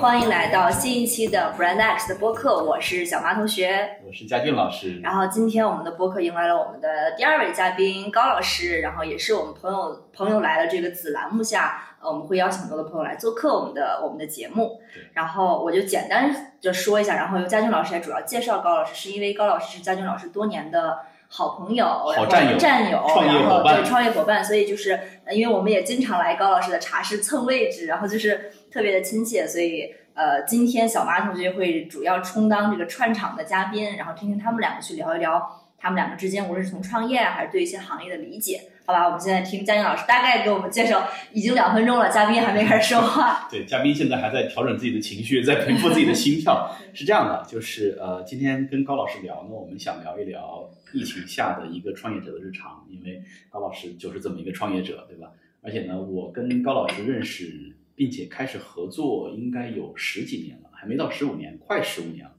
欢迎来到新一期的 Brand X 的播客，我是小马同学，我是佳俊老师。然后今天我们的播客迎来了我们的第二位嘉宾高老师，然后也是我们朋友朋友来了这个子栏目下，呃，我们会邀请很多的朋友来做客我们的我们的节目。然后我就简单的说一下，然后由佳俊老师来主要介绍高老师，是因为高老师是佳俊老师多年的。好朋友，好战友，战友，创业伙伴，对，创业伙伴，所以就是，因为我们也经常来高老师的茶室蹭位置，然后就是特别的亲切，所以呃，今天小马同学会主要充当这个串场的嘉宾，然后听听他们两个去聊一聊他们两个之间，无论是从创业还是对一些行业的理解，好吧？我们现在听嘉宁老师大概给我们介绍，已经两分钟了，嘉宾还没开始说话。对，嘉宾现在还在调整自己的情绪，在平复自己的心跳。是这样的，就是呃，今天跟高老师聊呢，我们想聊一聊。疫情下的一个创业者的日常，因为高老师就是这么一个创业者，对吧？而且呢，我跟高老师认识并且开始合作，应该有十几年了，还没到十五年，快十五年了。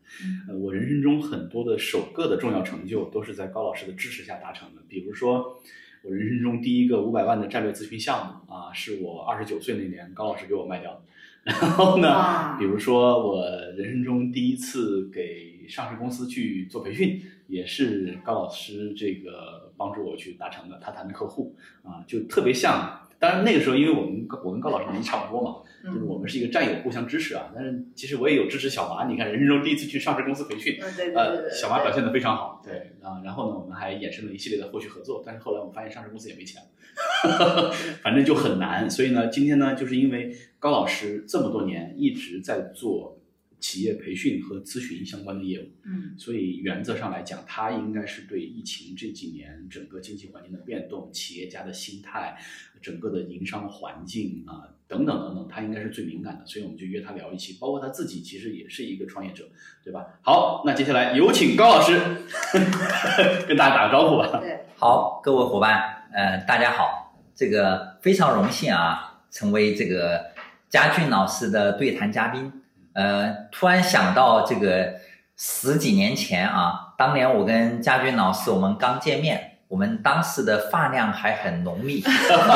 呃，我人生中很多的首个的重要成就都是在高老师的支持下达成的。比如说，我人生中第一个五百万的战略咨询项目啊，是我二十九岁那年高老师给我卖掉的。然后呢，比如说我人生中第一次给上市公司去做培训。也是高老师这个帮助我去达成的，他谈的客户啊，就特别像。当然那个时候，因为我们我跟高老师年纪差不多嘛，就是我们是一个战友，互相支持啊。但是其实我也有支持小马，你看人生中第一次去上市公司培训，呃，小马表现的非常好，对啊。然后呢，我们还衍生了一系列的后续合作，但是后来我们发现上市公司也没钱，反正就很难。所以呢，今天呢，就是因为高老师这么多年一直在做。企业培训和咨询相关的业务，嗯，所以原则上来讲，它应该是对疫情这几年整个经济环境的变动、企业家的心态、整个的营商环境啊等等等等，他应该是最敏感的。所以我们就约他聊一期，包括他自己其实也是一个创业者，对吧？好，那接下来有请高老师跟大家打个招呼吧。对，好，各位伙伴，呃，大家好，这个非常荣幸啊，成为这个佳俊老师的对谈嘉宾。呃，突然想到这个十几年前啊，当年我跟家军老师我们刚见面，我们当时的发量还很浓密，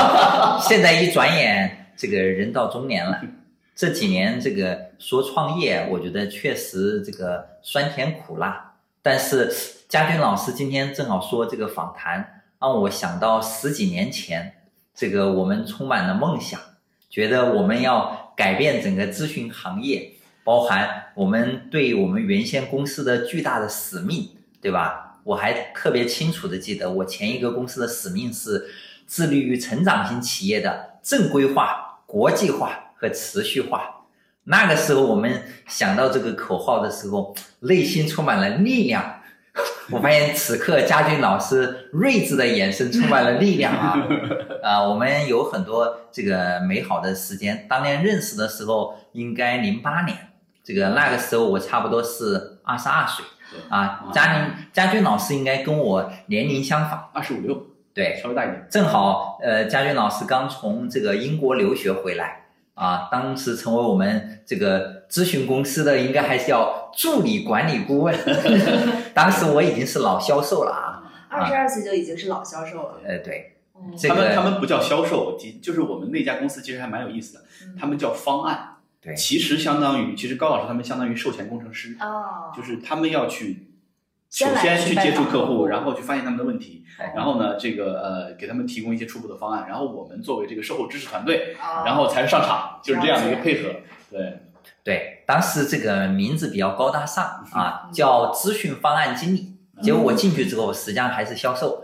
现在一转眼，这个人到中年了。这几年这个说创业，我觉得确实这个酸甜苦辣。但是家军老师今天正好说这个访谈，让我想到十几年前，这个我们充满了梦想，觉得我们要改变整个咨询行业。包含我们对我们原先公司的巨大的使命，对吧？我还特别清楚的记得，我前一个公司的使命是致力于成长型企业的正规化、国际化和持续化。那个时候，我们想到这个口号的时候，内心充满了力量。我发现此刻佳俊老师睿智的眼神充满了力量啊！啊，我们有很多这个美好的时间。当年认识的时候，应该零八年。这个那个时候我差不多是二十二岁，啊，嘉宁嘉俊老师应该跟我年龄相仿，二十五六，对，稍微大一点。正好，呃，嘉俊老师刚从这个英国留学回来，啊，当时成为我们这个咨询公司的应该还是要助理管理顾问，当时我已经是老销售了啊，二十二岁就已经是老销售了。呃，对，他们他们不叫销售，就是我们那家公司其实还蛮有意思的，他们叫方案。其实相当于，其实高老师他们相当于售前工程师，哦，就是他们要去首先去接触客户，然后去发现他们的问题，然后呢，这个呃给他们提供一些初步的方案，然后我们作为这个售后支持团队，然后才是上场，就是这样的一个配合。对对，当时这个名字比较高大上啊，叫咨询方案经理。结果我进去之后，实际上还是销售，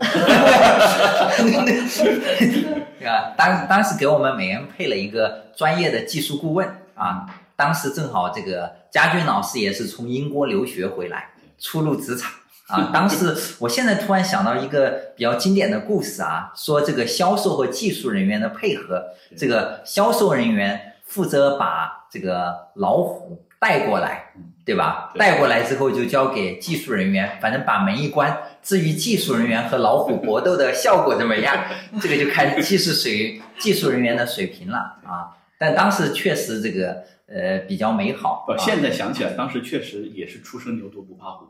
对吧？当当时给我们每人配了一个专业的技术顾问。啊，当时正好这个佳俊老师也是从英国留学回来，初入职场啊。当时我现在突然想到一个比较经典的故事啊，说这个销售和技术人员的配合，这个销售人员负责把这个老虎带过来，对吧？带过来之后就交给技术人员，反正把门一关。至于技术人员和老虎搏斗的效果怎么样，这个就看技术水技术人员的水平了啊。但当时确实这个呃比较美好。不，现在想起来，当时确实也是初生牛犊不怕虎，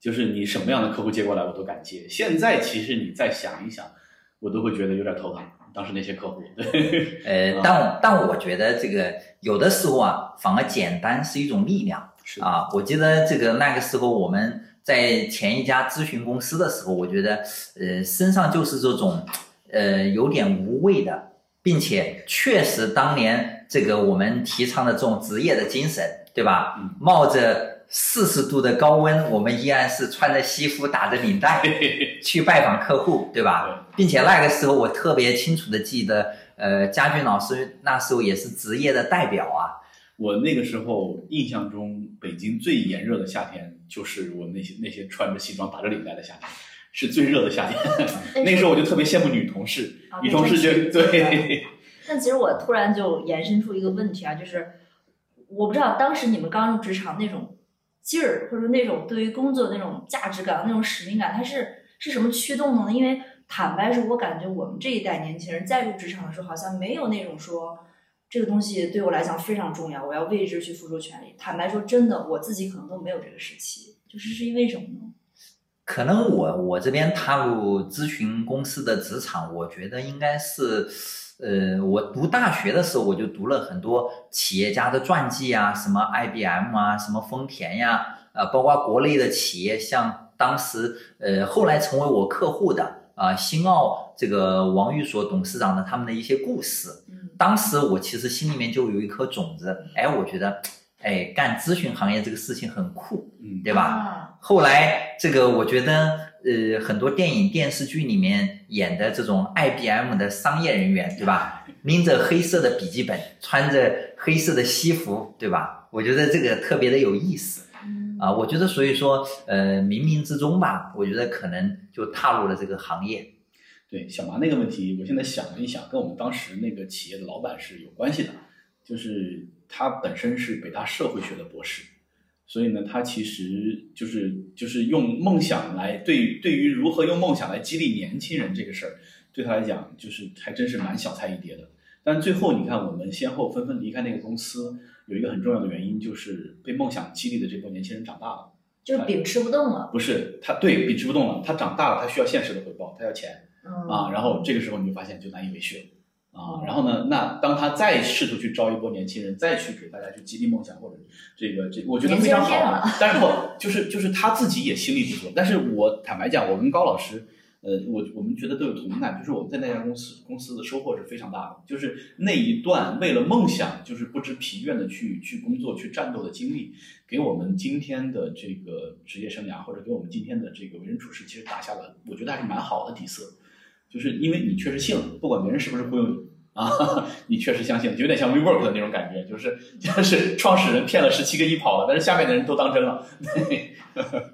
就是你什么样的客户接过来我都敢接。现在其实你再想一想，我都会觉得有点头疼当时那些客户，对，呃，但但我觉得这个有的时候啊，反而简单是一种力量是啊。我记得这个那个时候我们在前一家咨询公司的时候，我觉得呃身上就是这种呃有点无畏的，并且确实当年这个我们提倡的这种职业的精神，对吧？嗯冒着四十度的高温，我们依然是穿着西服打着领带去拜访客户，对吧？并且那个时候我特别清楚的记得，呃，家俊老师那时候也是职业的代表啊。我那个时候印象中，北京最炎热的夏天，就是我那些那些穿着西装打着领带的夏天，是最热的夏天。那个时候我就特别羡慕女同事，啊女同事就对，但其实我突然就延伸出一个问题啊，就是我不知道当时你们刚入职场那种劲儿，或者说那种对于工作的那种价值感、那种使命感，它是是什么驱动的呢？因为坦白说，我感觉我们这一代年轻人在入职场的时候，好像没有那种说这个东西对我来讲非常重要，我要为之去付出全力。坦白说，真的我自己可能都没有这个时期，就是是因为什么呢？可能我我这边踏入咨询公司的职场，我觉得应该是，呃，我读大学的时候我就读了很多企业家的传记啊，什么 IBM 啊，什么丰田呀、呃，包括国内的企业，像当时呃后来成为我客户的啊、新奥这个王玉所董事长的他们的一些故事，嗯。当时我其实心里面就有一颗种子，哎，我觉得，哎，干咨询行业这个事情很酷，嗯，对吧？啊后来这个我觉得，呃，很多电影电视剧里面演的这种 IBM 的商业人员，对吧？拎着黑色的笔记本，穿着黑色的西服，对吧？我觉得这个特别的有意思嗯啊！我觉得，所以说，呃，冥冥之中吧，我觉得可能就踏入了这个行业。对小麻那个问题，我现在想了一想，跟我们当时那个企业的老板是有关系的，就是他本身是北大社会学的博士，所以呢，他其实就是就是用梦想来对对于如何用梦想来激励年轻人这个事儿，对他来讲就是还真是蛮小菜一碟的。但最后你看，我们先后纷纷离开那个公司，有一个很重要的原因就是被梦想激励的这波年轻人长大了。就是秉持不动了。不是他对饼吃不动了，他长大了，他需要现实的回报，他要钱。嗯啊，然后这个时候你就发现就难以为续了啊。然后呢，那当他再试图去招一波年轻人，再去给大家去激励梦想或者这个这，我觉得非常好啊。但是不就是就是他自己也心力不足。但是我坦白讲，我跟高老师，呃，我我们觉得都有同感，就是我们在那家公司公司的收获是非常大的，就是那一段为了梦想就是不知疲倦的去去工作去战斗的经历，给我们今天的这个职业生涯或者给我们今天的这个为人处事，其实打下了我觉得还是蛮好的底色。就是因为你确实信了，不管别人是不是忽悠你啊，你确实相信了，有点像 WeWork 的那种感觉，就是就是 创始人骗了十七个亿跑了，但是下面的人都当真了。对，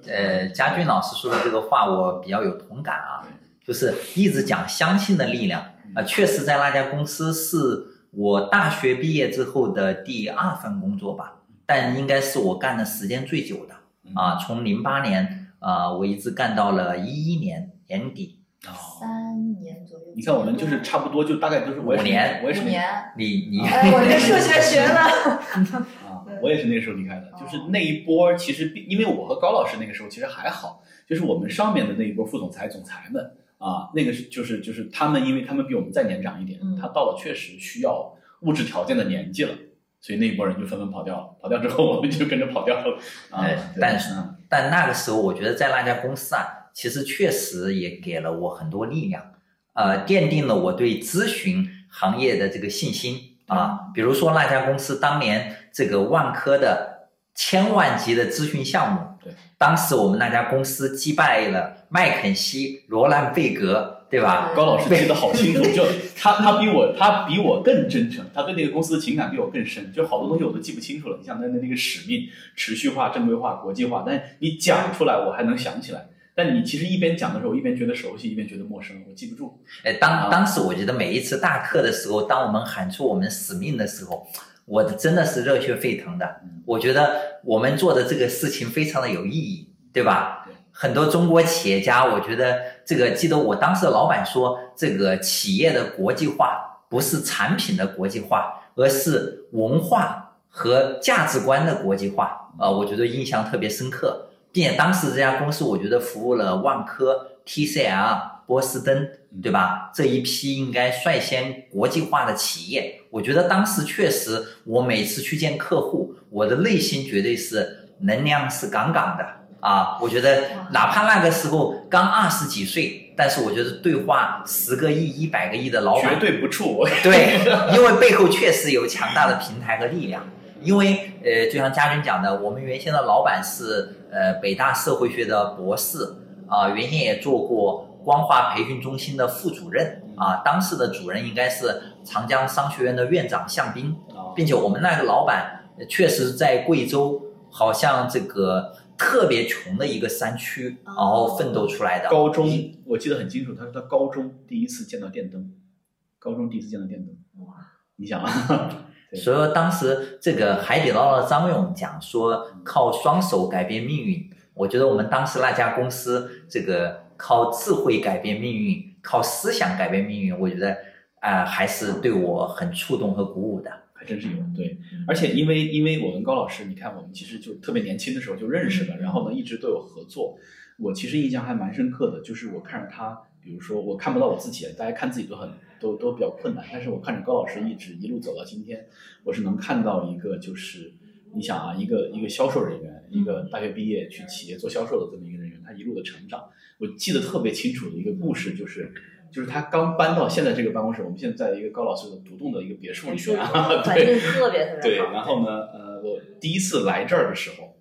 呃，家俊老师说的这个话我比较有同感啊，就是一直讲相信的力量啊、确实在那家公司是我大学毕业之后的第二份工作吧，但应该是我干的时间最久的啊，从零八年啊、我一直干到了一一年年底，哦，三年左右。你看我们就是差不多，就大概都是我也是五年。我也是那五年。你你、哎，我这数学学了。啊，我也是那个时候离开的，就是那一波，其实并因为我和高老师那个时候其实还好，就是我们上面的那一波副总裁、总裁们啊，那个是就是就是他们，因为他们比我们再年长一点，嗯。他到了确实需要物质条件的年纪了，所以那一波人就纷纷跑掉了，跑掉之后我们就跟着跑掉了。啊哎。但是呢但那个时候，我觉得在那家公司啊，其实确实也给了我很多力量，呃，奠定了我对咨询行业的这个信心啊。比如说那家公司当年这个万科的千万级的咨询项目，对，当时我们那家公司击败了麦肯锡、罗兰贝格，对吧？高老师记得好清楚，就他他比我他比我更真诚，他对那个公司的情感比我更深，就好多东西我都记不清楚了。你像他的那个使命、持续化、正规化、国际化，但你讲出来我还能想起来，但你其实一边讲的时候，一边觉得熟悉，一边觉得陌生，我记不住。哎，啊当当时我觉得每一次大课的时候，当我们喊出我们使命的时候，我的真的是热血沸腾的嗯。我觉得我们做的这个事情非常的有意义，对吧对？很多中国企业家，我觉得这个记得我当时的老板说，这个企业的国际化不是产品的国际化，而是文化和价值观的国际化。呃，我觉得印象特别深刻，并且当时这家公司，我觉得服务了万科、TCL、波司登，对吧？这一批应该率先国际化的企业，我觉得当时确实，我每次去见客户，我的内心绝对是能量是杠杠的啊！我觉得哪怕那个时候刚二十几岁，但是我觉得对话十个亿、一百个亿的老板，绝对不怵。对，因为背后确实有强大的平台和力量。因为呃，就像嘉军讲的，我们原先的老板是呃北大社会学的博士。啊，原先也做过光华培训中心的副主任啊，当时的主任应该是长江商学院的院长向斌，并且我们那个老板确实在贵州，好像这个特别穷的一个山区，然后奋斗出来的。高中我记得很清楚，他说他高中第一次见到电灯，高中第一次见到电灯，哇，你想啊，所以说当时这个海底捞的张勇讲说，靠双手改变命运。我觉得我们当时那家公司，这个靠智慧改变命运，靠思想改变命运，我觉得啊，还是对我很触动和鼓舞的。还真是有对，而且因为因为我跟高老师，你看我们其实就特别年轻的时候就认识了，然后呢一直都有合作。我其实印象还蛮深刻的，就是我看着他，比如说我看不到我自己，大家看自己都很都都比较困难，但是我看着高老师一直一路走到今天，我是能看到一个就是。你想啊，一个一个销售人员，一个大学毕业去企业做销售的这么一个人员，他一路的成长，我记得特别清楚的一个故事，就是就是他刚搬到现在这个办公室，我们现在在一个高老师的独栋的一个别墅里面，环境特别特别好。对，然后呢，呃，我第一次来这儿的时候，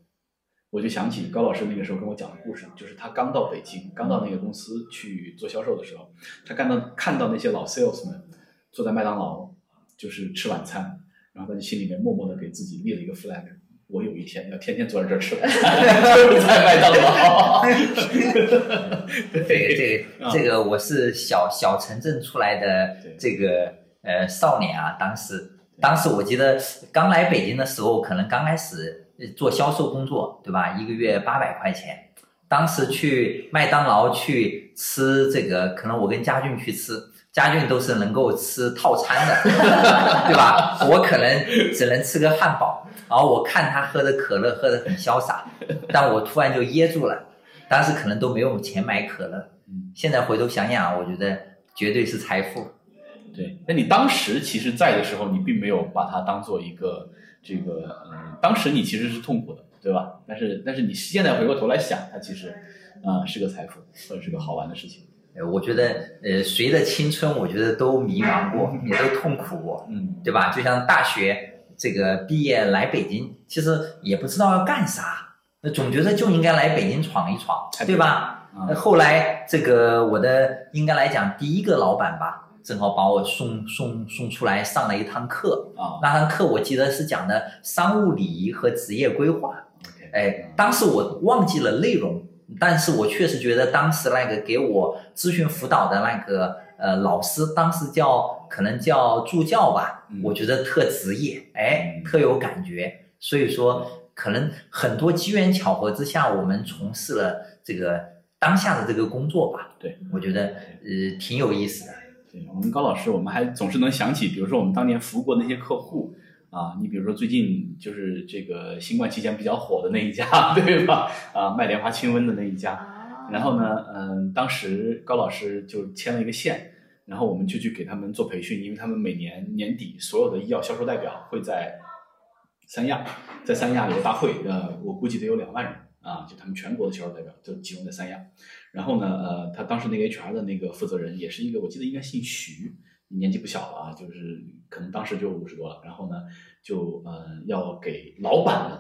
我就想起高老师那个时候跟我讲的故事，就是他刚到北京，刚到那个公司去做销售的时候，他看到看到那些老 sales 们坐在麦当劳，就是吃晚餐。然后他就心里面默默的给自己立了一个 flag，我有一天要天天坐在这儿吃，就是在麦当劳。对对，这个我是小小城镇出来的这个呃少年啊，当时当时我记得刚来北京的时候，可能刚开始做销售工作，对吧？一个月八百块钱，当时去麦当劳去吃这个，可能我跟家俊去吃。家俊都是能够吃套餐的，对吧？我可能只能吃个汉堡，然后我看他喝的可乐喝的很潇洒，但我突然就噎住了。当时可能都没有钱买可乐，现在回头想想，我觉得绝对是财富。对，那你当时其实在的时候，你并没有把它当做一个这个，嗯，当时你其实是痛苦的，对吧？但是但是你现在回过头来想，它其实啊是个财富，或者是个好玩的事情。呃，我觉得，呃，谁的青春，我觉得都迷茫过，也都痛苦过，嗯，对吧？就像大学这个毕业来北京，其实也不知道要干啥，那总觉得就应该来北京闯一闯，对吧？那后来这个我的应该来讲，第一个老板吧，正好把我送送送出来上了一堂课啊，那堂课我记得是讲的商务礼仪和职业规划，哎，当时我忘记了内容。但是我确实觉得当时那个给我咨询辅导的那个呃老师，当时叫可能叫助教吧，我觉得特职业，哎，特有感觉。所以说，可能很多机缘巧合之下，我们从事了这个当下的这个工作吧。对，我觉得呃挺有意思的。对我们高老师，我们还总是能想起，比如说我们当年服务过那些客户。啊，你比如说最近就是这个新冠期间比较火的那一家，对吧？啊，卖莲花清瘟的那一家。然后呢，嗯，当时高老师就牵了一个线，然后我们就去给他们做培训，因为他们每年年底所有的医药销售代表会在三亚，在三亚有大会，呃，我估计得有两万人啊，就他们全国的销售代表就集中在三亚。然后呢，呃，他当时那个 HR 的那个负责人也是一个，我记得应该姓徐。年纪不小了啊，就是可能当时就五十多了，然后呢，就呃要给老板们，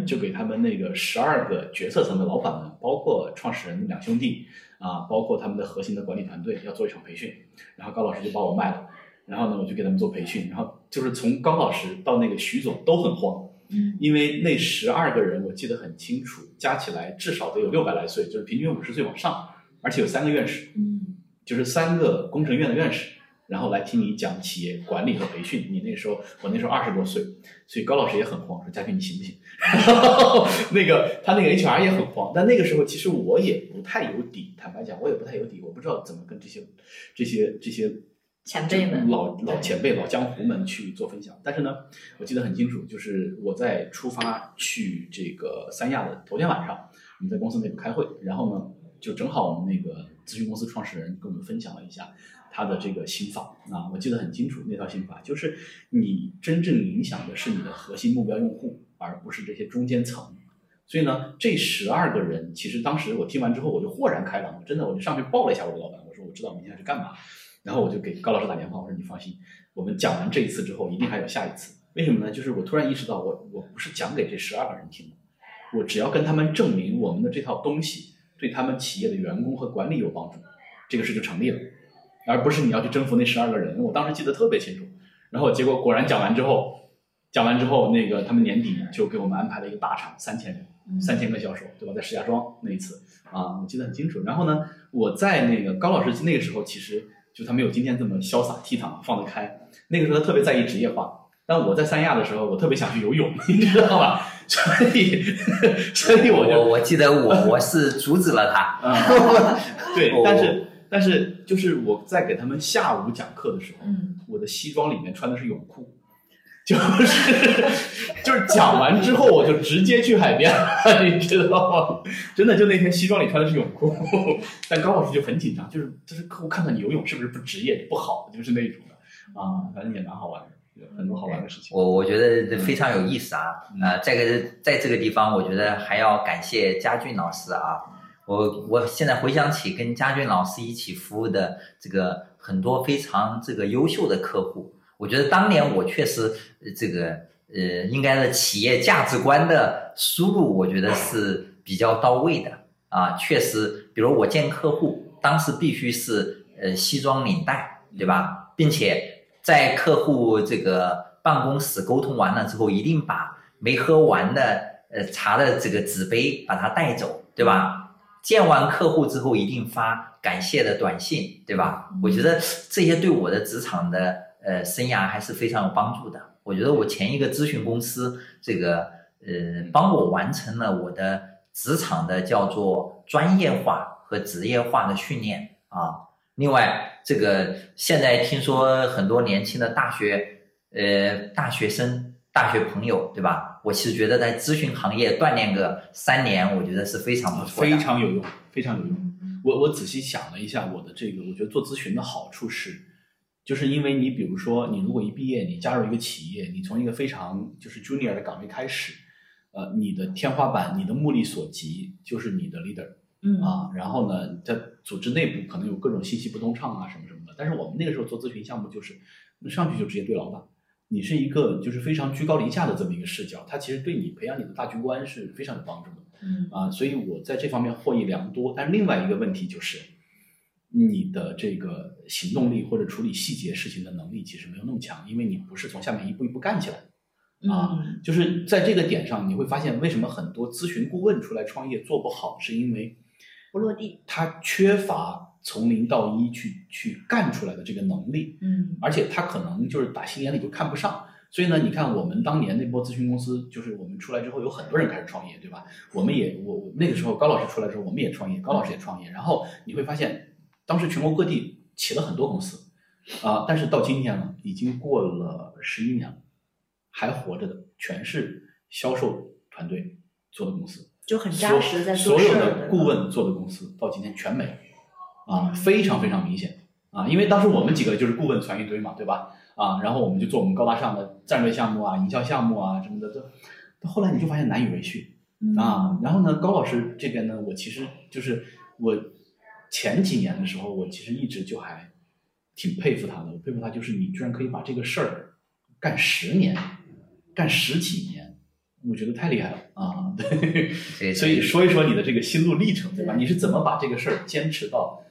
嗯，就给他们那个十二个决策层的老板们，包括创始人两兄弟啊，包括他们的核心的管理团队，要做一场培训。然后高老师就把我卖了，然后呢，我就给他们做培训。然后就是从高老师到那个徐总都很慌，嗯，因为那十二个人我记得很清楚，加起来至少得有六百来岁，就是平均五十岁往上，而且有三个院士，嗯，就是三个工程院的院士。然后来听你讲企业管理和培训，你那时候我那时候二十多岁，所以高老师也很慌，说佳俊你行不行？那个他那个 HR 也很慌，但那个时候其实我也不太有底，坦白讲我也不太有底，我不知道怎么跟这些这些这些前辈们老老前辈老江湖们去做分享。但是呢，我记得很清楚，就是我在出发去这个三亚的头天晚上，我们在公司内部开会，然后呢。就正好我们那个咨询公司创始人跟我们分享了一下他的这个心法啊，我记得很清楚，那套心法就是你真正影响的是你的核心目标用户，而不是这些中间层。所以呢，这十二个人，其实当时我听完之后，我就豁然开朗，真的，我就上去抱了一下我的老板，我说我知道明天要去干嘛，然后我就给高老师打电话，我说你放心，我们讲完这一次之后，一定还有下一次。为什么呢？就是我突然意识到，我我不是讲给这十二个人听的，我只要跟他们证明我们的这套东西对他们企业的员工和管理有帮助，这个事就成立了，而不是你要去征服那十二个人。我当时记得特别清楚，然后结果果然讲完之后，讲完之后，那个他们年底就给我们安排了一个大场，三千人，三千个销售，对吧？在石家庄那一次啊，我记得很清楚。然后呢，我在那个高老师那个时候，其实就他没有今天这么潇洒倜傥放得开，那个时候他特别在意职业化。但我在三亚的时候，我特别想去游泳，你知道吧？所以，所以我就我我记得我我是阻止了他。啊，对，但是但是就是我在给他们下午讲课的时候，嗯，我的西装里面穿的是泳裤，就是 就是讲完之后我就直接去海边了，你知道吗？真的就那天西装里穿的是泳裤，但高老师就很紧张，就是就是客户看到你游泳是不是不职业不好，就是那种的啊，反正也蛮好玩的。很多好玩的事情。我我觉得非常有意思啊！啊，这个在这个地方，我觉得还要感谢佳俊老师啊。我我现在回想起跟佳俊老师一起服务的这个很多非常这个优秀的客户，我觉得当年我确实这个呃，应该的企业价值观的输入，我觉得是比较到位的啊。确实，比如我见客户，当时必须是呃西装领带，对吧？并且。在客户这个办公室沟通完了之后，一定把没喝完的呃茶的这个纸杯把它带走，对吧？见完客户之后，一定发感谢的短信，对吧？我觉得这些对我的职场的呃生涯还是非常有帮助的。我觉得我前一个咨询公司这个呃帮我完成了我的职场的叫做专业化和职业化的训练啊。另外，这个现在听说很多年轻的大学，呃，大学生、大学朋友，对吧？我其实觉得在咨询行业锻炼个三年，我觉得是非常不错的，非常有用，非常有用。我我仔细想了一下，我的这个，我觉得做咨询的好处是，就是因为你比如说，你如果一毕业，你加入一个企业，你从一个非常就是 junior 的岗位开始，呃，你的天花板，你的目力所及就是你的 leader。嗯啊，然后呢，在组织内部可能有各种信息不通畅啊，什么什么的。但是我们那个时候做咨询项目，就是上去就直接对老板，你是一个就是非常居高临下的这么一个视角，它其实对你培养你的大局观是非常有帮助的。嗯啊，所以我在这方面获益良多。但另外一个问题就是，你的这个行动力或者处理细节事情的能力其实没有那么强，因为你不是从下面一步一步干起来。啊，就是在这个点上，你会发现为什么很多咨询顾问出来创业做不好，是因为。不落地，他缺乏从零到一去去干出来的这个能力，嗯，而且他可能就是打心眼里就看不上，所以呢，你看我们当年那波咨询公司，就是我们出来之后有很多人开始创业，对吧？我们也我我那个时候高老师出来之后，我们也创业，高老师也创业，然后你会发现，当时全国各地起了很多公司，啊，但是到今天呢，已经过了十一年了，还活着的全是销售团队做的公司。就很扎实，在做所有的顾问做的公司到今天全没了，啊，非常非常明显啊，因为当时我们几个就是顾问攒一堆嘛，对吧？啊，然后我们就做我们高大上的战略项目啊、营销项目啊什么的，这到后来你就发现难以为续啊。然后呢，高老师这边呢，我其实就是我前几年的时候，我其实一直就还挺佩服他的，我佩服他就是你居然可以把这个事儿干十年，干十几年。我觉得太厉害了啊！对，所以说一说你的这个心路历程，对吧？你是怎么把这个事儿坚持到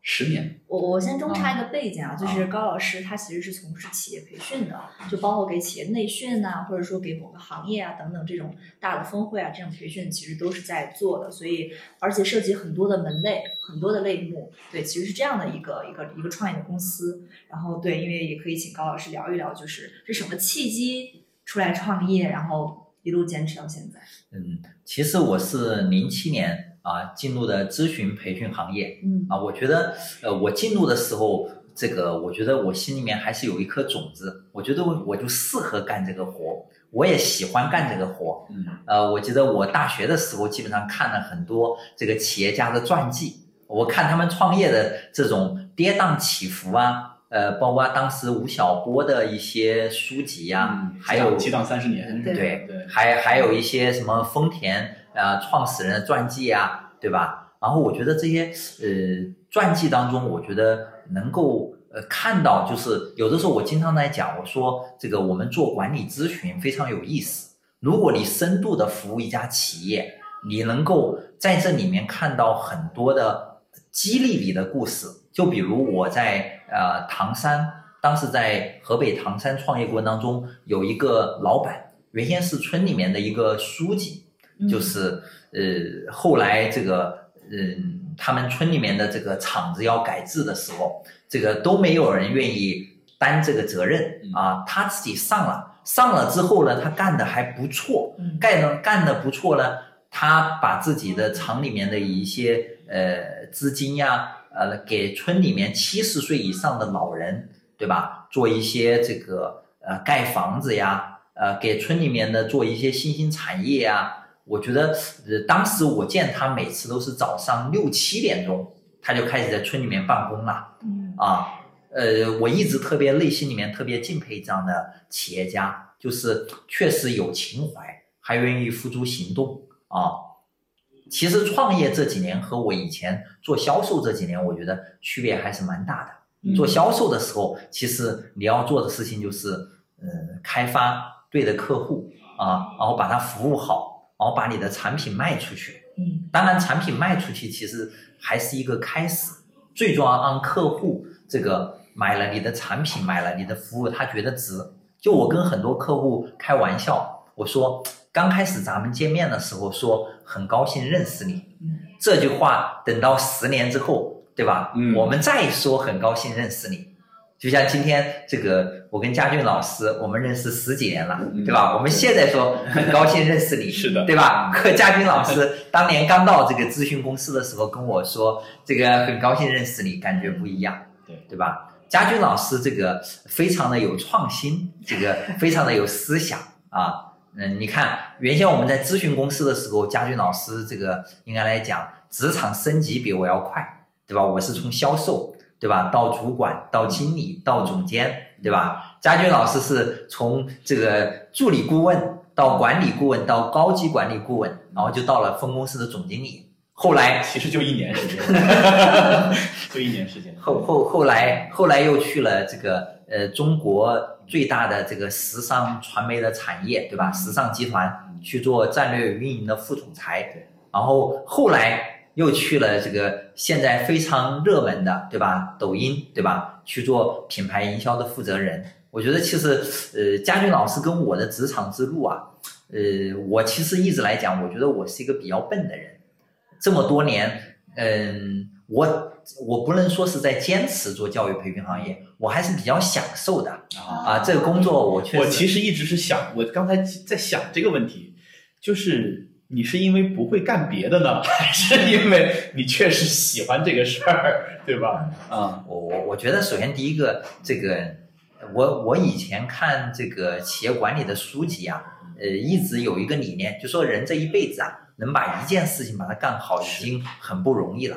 十年？我我先中插一个背景啊，就是高老师他其实是从事企业培训的，就包括给企业内训呐，或者说给某个行业啊等等这种大的峰会啊，这种培训其实都是在做的。所以而且涉及很多的门类，很多的类目，对，其实是这样的一个一个一个创业的公司。然后对，因为也可以请高老师聊一聊，就是是什么契机出来创业，然后。一路坚持到现在。嗯，其实我是零七年啊进入的咨询培训行业。嗯啊，我觉得呃，我进入的时候，这个我觉得我心里面还是有一颗种子，我觉得我我就适合干这个活。我也喜欢干这个活。嗯呃，我记得我大学的时候，基本上看了很多这个企业家的传记，我看他们创业的这种跌宕起伏啊，呃，包括当时吴晓波的一些书籍呀、嗯还有七档三十年，对对对，还还有一些什么丰田呃创始人的传记啊，对吧？然后我觉得这些呃传记当中，我觉得能够呃看到，就是有的时候我经常在讲，我说这个我们做管理咨询非常有意思。如果你深度的服务一家企业，你能够在这里面看到很多的激励你的故事。就比如我在呃唐山，当时在河北唐山创业过程当中，有一个老板，原先是村里面的一个书记，就是呃后来这个嗯他们村里面的这个厂子要改制的时候，这个都没有人愿意担这个责任嗯啊，他自己上了，上了之后呢，他干的还不错，嗯干的干的不错呢，他把自己的厂里面的一些呃资金呀，呃给村里面七十岁以上的老人，对吧？做一些这个呃盖房子呀，呃给村里面的做一些新兴产业呀。我觉得呃当时我见他每次都是早上六七点钟，他就开始在村里面办公了。嗯啊，呃，我一直特别内心里面特别敬佩这样的企业家，就是确实有情怀，还愿意付诸行动啊。其实创业这几年和我以前做销售这几年，我觉得区别还是蛮大的。嗯做销售的时候，其实你要做的事情就是，呃，开发对的客户啊，然后把它服务好，然后把你的产品卖出去。嗯当然，产品卖出去其实还是一个开始，最重要让客户这个买了你的产品，买了你的服务，他觉得值。就我跟很多客户开玩笑，我说刚开始咱们见面的时候说很高兴认识你，嗯这句话等到十年之后，对吧？嗯我们再说很高兴认识你。就像今天这个，我跟佳俊老师，我们认识十几年了，嗯对吧？我们现在说 很高兴认识你，是的对吧？可佳俊老师当年刚到这个咨询公司的时候跟我说，这个很高兴认识你，感觉不一样，对对吧？佳俊老师这个非常的有创新，这个非常的有思想啊。嗯，你看，原先我们在咨询公司的时候，佳俊老师这个应该来讲，职场升级比我要快，对吧？我是从销售，对吧，到主管，到经理，到总监，对吧？佳军老师是从这个助理顾问到管理顾问，到高级管理顾问，然后就到了分公司的总经理。后来其实就一年时间，就一年时间。后后后来后来又去了这个呃中国最大的这个时尚传媒的产业，对吧？时尚集团去做战略运营的副总裁对，然后后来又去了这个现在非常热门的，对吧？抖音，对吧？去做品牌营销的负责人。我觉得其实呃，佳俊老师跟我的职场之路啊，呃，我其实一直来讲，我觉得我是一个比较笨的人。这么多年，嗯，我我不能说是在坚持做教育培训行业，我还是比较享受的啊。这个工作我确实，我其实一直是想，我刚才在想这个问题，就是你是因为不会干别的呢，还是因为你确实喜欢这个事儿，对吧？嗯，我我我觉得首先第一个，这个我我以前看这个企业管理的书籍啊，呃，一直有一个理念，就说人这一辈子啊，能把一件事情把它干好，已经很不容易了。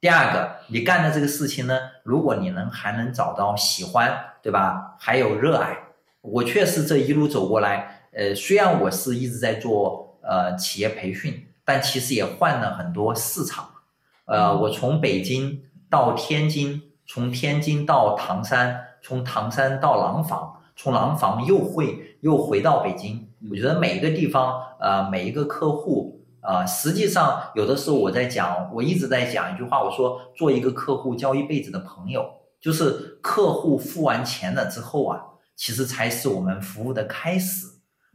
第二个，你干的这个事情呢，如果你能还能找到喜欢，对吧？还有热爱，我确实这一路走过来，呃，虽然我是一直在做呃企业培训，但其实也换了很多市场。呃，我从北京到天津，从天津到唐山，从唐山到廊坊，从廊坊又会又回到北京。我觉得每一个地方，呃，每一个客户。呃，实际上有的时候我在讲，我一直在讲一句话，我说做一个客户交一辈子的朋友，就是客户付完钱了之后啊，其实才是我们服务的开始。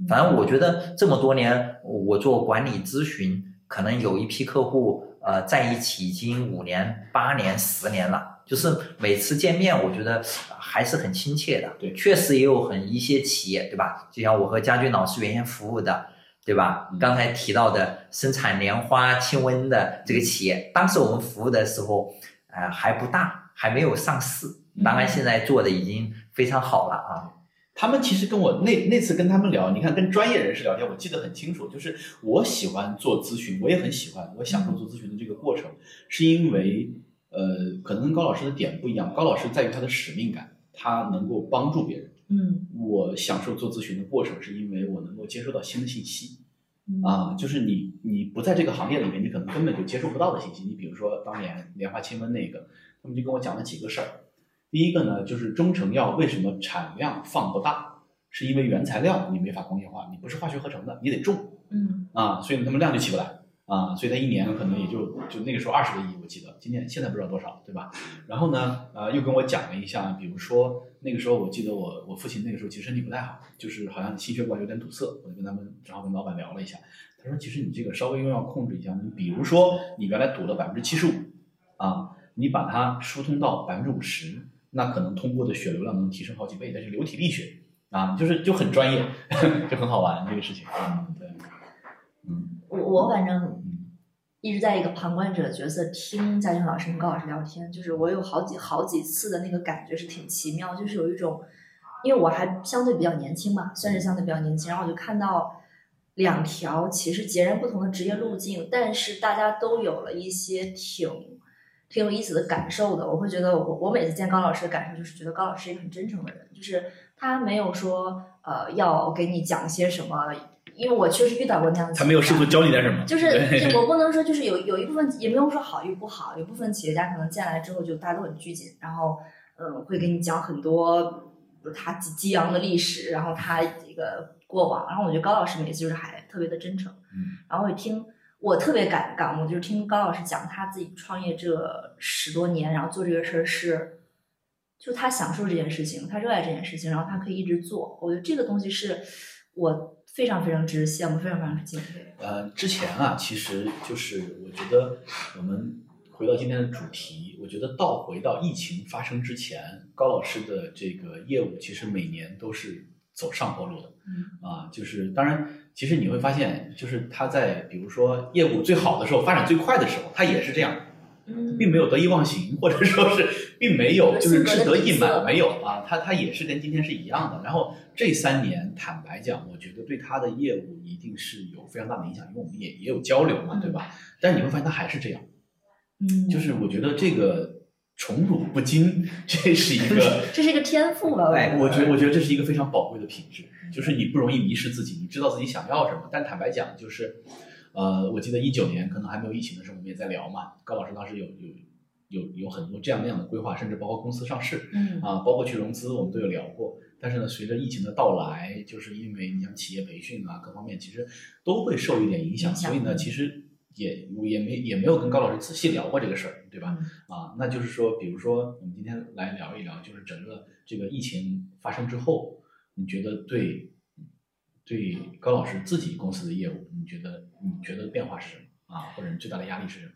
反正我觉得这么多年我做管理咨询，可能有一批客户呃在一起已经五年、八年、十年了，就是每次见面，我觉得还是很亲切的。对确实也有很一些企业，对吧？就像我和家俊老师原先服务的。对吧？刚才提到的生产莲花清瘟的这个企业，当时我们服务的时候，呃还不大，还没有上市。当然现在做的已经非常好了啊。他们其实跟我那那次跟他们聊，你看跟专业人士聊天，我记得很清楚，就是我喜欢做咨询，我也很喜欢，我享受做咨询的这个过程，是因为呃，可能跟高老师的点不一样，高老师在于他的使命感，他能够帮助别人。嗯我享受做咨询的过程，是因为我能够接收到新的信息。嗯啊，就是你你不在这个行业里面，你可能根本就接触不到的信息。你比如说当年莲花清瘟那个，他们就跟我讲了几个事儿。第一个呢，就是中成药为什么产量放不大，是因为原材料你没法工业化，你不是化学合成的，你得种嗯啊，所以他们量就起不来啊，所以它一年可能也就就那个时候二十个亿，我记得，今年现在不知道多少，对吧？然后呢，呃，又跟我讲了一下，比如说那个时候我记得我我父亲那个时候其实身体不太好，就是好像心血管有点堵塞，我就跟他们正好跟老板聊了一下，他说其实你这个稍微用药控制一下，你比如说你原来堵了百分之七十五啊，你把它疏通到百分之五十，那可能通过的血流量能提升好几倍，但是流体力学啊，就是就很专业，就很好玩这个事情，嗯，对，嗯。我我反正嗯。一直在一个旁观者的角色听嘉俊老师跟高老师聊天，就是我有好几好几次的那个感觉是挺奇妙，就是有一种，因为我还相对比较年轻嘛，算是相对比较年轻，然后我就看到两条其实截然不同的职业路径，但是大家都有了一些挺挺有意思的感受的。我会觉得我我每次见高老师的感受就是觉得高老师是一个很真诚的人，就是他没有说呃要给你讲些什么。因为我确实遇到过那样的，他没有试图教你点什么，就是就我不能说就是有有一部分也没有说好与不好，有部分企业家可能进来之后就大家都很拘谨，然后嗯会给你讲很多比如他激激昂的历史，然后他这个过往，然后我觉得高老师每次就是还特别的真诚，嗯然后会听我特别感感悟，就是听高老师讲他自己创业这十多年，然后做这个事儿是。就他享受这件事情，他热爱这件事情，然后他可以一直做。我觉得这个东西是我非常非常之羡慕，非常非常之敬佩。呃，之前啊，其实就是我觉得我们回到今天的主题，我觉得倒回到疫情发生之前，高老师的这个业务其实每年都是走上坡路的。嗯啊，就是当然，其实你会发现，就是他在比如说业务最好的时候、发展最快的时候，他也是这样，嗯，并没有得意忘形，或者说是并没有就是志得意满，没有啊，他他也是跟今天是一样的。然后这三年，坦白讲，我觉得对他的业务一定是有非常大的影响，因为我们也也有交流嘛，对吧？但是你会发现他还是这样，嗯，就是我觉得这个宠辱不惊，这是一个 这是一个天赋吧？哎我觉得，我觉得这是一个非常宝贵的品质，就是你不容易迷失自己，你知道自己想要什么。但坦白讲，就是，呃，我记得一九年可能还没有疫情的时候，我们也在聊嘛。高老师当时有有有有很多这样那样的规划，甚至包括公司上市嗯啊，包括去融资，我们都有聊过。但是呢，随着疫情的到来，就是因为你像企业培训啊，各方面其实都会受一点影响，影响所以呢，其实也也没也没有跟高老师仔细聊过这个事儿，对吧？嗯啊，那就是说，比如说，我们今天来聊一聊，就是整个这个疫情发生之后，你觉得对对高老师自己公司的业务，你觉得你觉得变化是什么啊？或者你最大的压力是什么？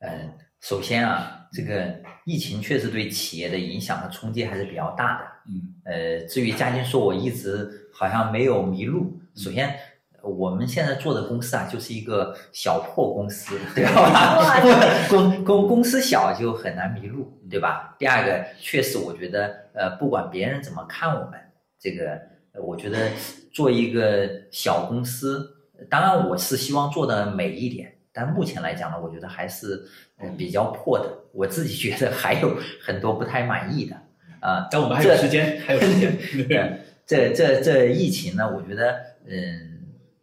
呃，首先啊，这个疫情确实对企业的影响和冲击还是比较大的。嗯呃，至于嘉靖说我一直好像没有迷路，首先我们现在做的公司啊，就是一个小破公司，对吧？公公公司小就很难迷路，对吧？第二个，确实我觉得，呃，不管别人怎么看我们，这个呃我觉得做一个小公司，当然我是希望做的美一点，但目前来讲呢，我觉得还是呃比较破的，我自己觉得还有很多不太满意的。啊，但我们还有时间，还有时间。对，这这这疫情呢，我觉得，嗯，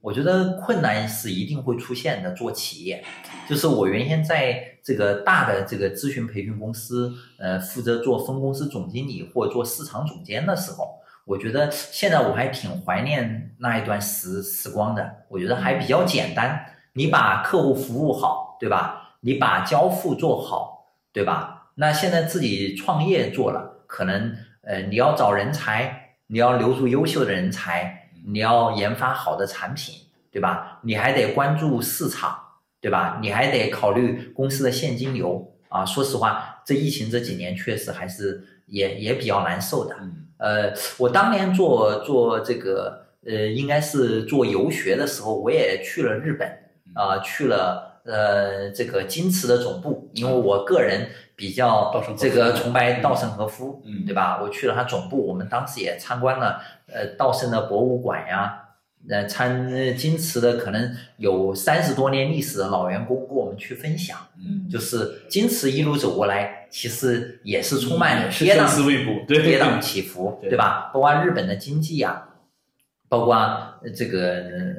我觉得困难是一定会出现的。做企业，就是我原先在这个大的这个咨询培训公司，呃，负责做分公司总经理或者做市场总监的时候，我觉得现在我还挺怀念那一段时时光的。我觉得还比较简单，你把客户服务好，对吧？你把交付做好，对吧？那现在自己创业做了。可能呃，你要找人才，你要留住优秀的人才，你要研发好的产品，对吧？你还得关注市场，对吧？你还得考虑公司的现金流啊。说实话，这疫情这几年确实还是也也比较难受的。嗯呃，我当年做做这个呃，应该是做游学的时候，我也去了日本啊、去了呃这个京瓷的总部，因为我个人比较这个崇拜稻盛和夫，嗯对吧？我去了他总部，我们当时也参观了呃稻盛的博物馆呀。呃，参呃京瓷的可能有三十多年历史的老员工跟我们去分享，嗯，就是京瓷一路走过来，其实也是充满跌宕深思未卜，对跌宕起伏，对对吧？包括日本的经济啊，包括呃这个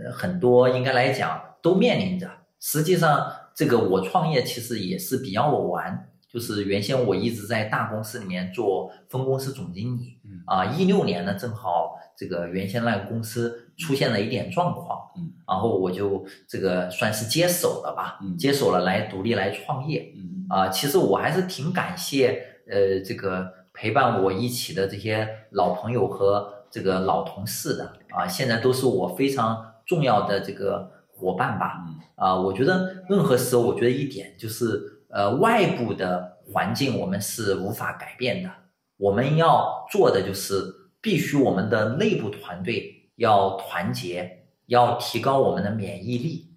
呃很多应该来讲都面临着。实际上，这个我创业其实也是比较偶然，就是原先我一直在大公司里面做分公司总经理，嗯。啊，一六年呢正好这个原先那个公司出现了一点状况，嗯，然后我就这个算是接手了吧，嗯。接手了来独立来创业，嗯。啊、其实我还是挺感谢呃这个陪伴我一起的这些老朋友和这个老同事的啊、现在都是我非常重要的这个伙伴吧。嗯。啊、我觉得任何时候，我觉得一点就是呃外部的环境我们是无法改变的，我们要做的就是必须我们的内部团队要团结，要提高我们的免疫力，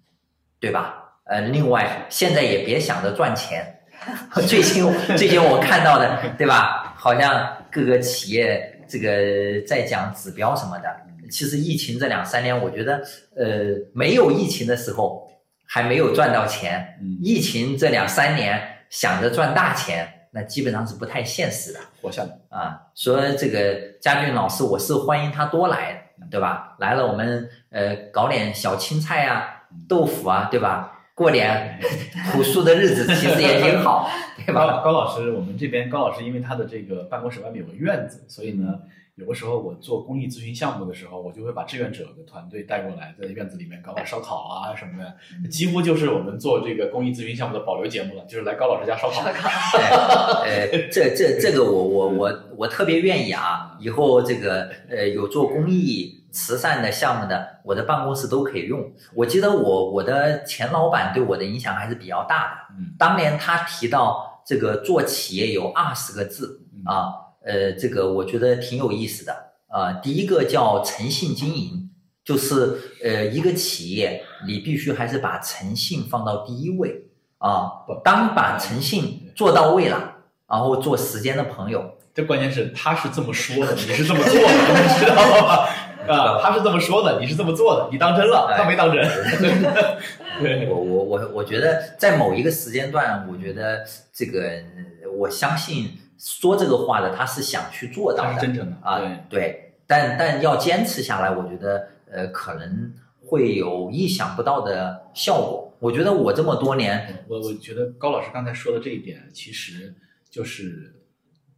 对吧？呃，另外现在也别想着赚钱，最近最近我看到的，对吧？好像各个企业这个在讲指标什么的。其实疫情这两三年，我觉得呃没有疫情的时候还没有赚到钱，嗯，疫情这两三年想着赚大钱，那基本上是不太现实的。活下来，啊，说这个佳俊老师，我是欢迎他多来，对吧？来了我们呃搞点小青菜啊、豆腐啊，对吧？过点 朴素的日子，其实也挺好，对吧？高高老师，我们这边高老师因为他的这个办公室外面有个院子，所以呢，有的时候我做公益咨询项目的时候，我就会把志愿者的团队带过来，在院子里面搞搞烧烤啊什么的，几乎就是我们做这个公益咨询项目的保留节目了，就是来高老师家烧烤。呃，这这这个我我我我特别愿意啊！以后这个呃有做公益慈善的项目的，我的办公室都可以用。我记得我我的前老板对我的影响还是比较大的。嗯当年他提到这个做企业有二十个字啊，呃，这个我觉得挺有意思的啊。第一个叫诚信经营，就是呃一个企业你必须还是把诚信放到第一位啊。当把诚信做到位了，然后做时间的朋友，这关键是他是这么说的，你是这么做的，你知道吗？啊，他是这么说的，你是这么做的，你当真了，他没当真。对，我我我我觉得在某一个时间段，我觉得这个呃我相信说这个话的他是想去做到是真诚的啊，对。对，但但要坚持下来，我觉得呃可能会有意想不到的效果。我觉得我这么多年，我我觉得高老师刚才说的这一点，其实就是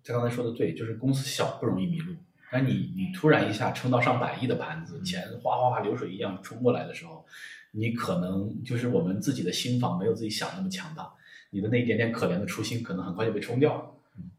他刚才说的对，就是公司小不容易迷路，但你你突然一下撑到上百亿的盘子，钱哗哗哗流水一样冲过来的时候，你可能就是我们自己的心房没有自己想那么强大，你的那一点点可怜的初心可能很快就被冲掉了，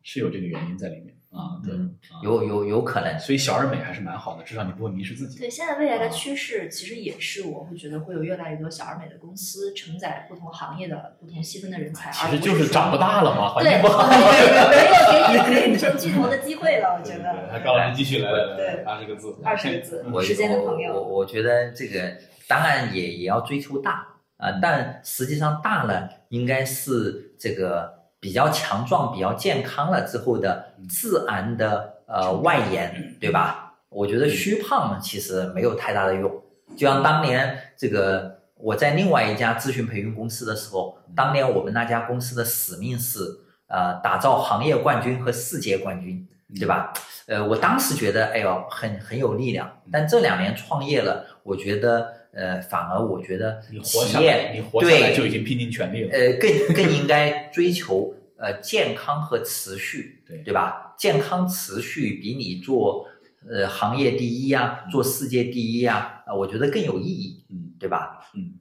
是有这个原因在里面啊，对，嗯啊有有有可能，所以小而美还是蛮好的，至少你不会迷失自己。对，现在未来的趋势其实也是，我会觉得会有越来越多小而美的公司承载不同行业的不同细分的人才，其实就是长不大了嘛，环对，境不好。没有给你人生巨头的机会了，我觉得。对，高老师继续来来来对二十个字，二十个字我，时间的朋我友。我觉得这个当然也也要追求大啊、但实际上大了应该是这个比较强壮、比较健康了之后的自然的呃外延，对吧？我觉得虚胖其实没有太大的用。就像当年这个我在另外一家咨询培训公司的时候，当年我们那家公司的使命是呃打造行业冠军和世界冠军，对吧？呃，我当时觉得，哎呦，很很有力量。但这两年创业了，我觉得，呃，反而我觉得你活企业你活下来对就已经拼尽全力了。呃更更应该追求呃健康和持续，对对吧？健康持续比你做呃行业第一呀、做世界第一呀、啊，我觉得更有意义，嗯，对吧？嗯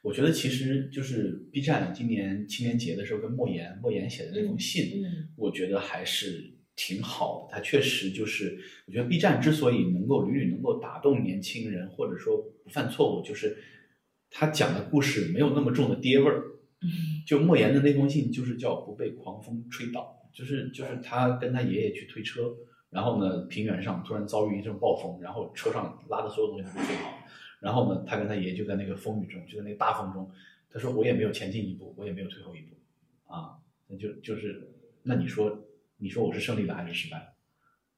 我觉得其实就是 B 站今年青年节的时候跟莫言莫言写的那封信，嗯我觉得还是挺好的。它确实就是，我觉得 B 站之所以能够屡屡能够打动年轻人，或者说不犯错误，就是他讲的故事没有那么重的爹味儿。嗯就莫言的那封信，就是叫不被狂风吹倒，就是就是他跟他爷爷去推车，然后呢平原上突然遭遇一阵暴风，然后车上拉的所有东西都被吹跑，然后呢他跟他爷爷就在那个风雨中，就在那个大风中，他说我也没有前进一步，我也没有退后一步，啊，那就就是那你说你说我是胜利了还是失败了，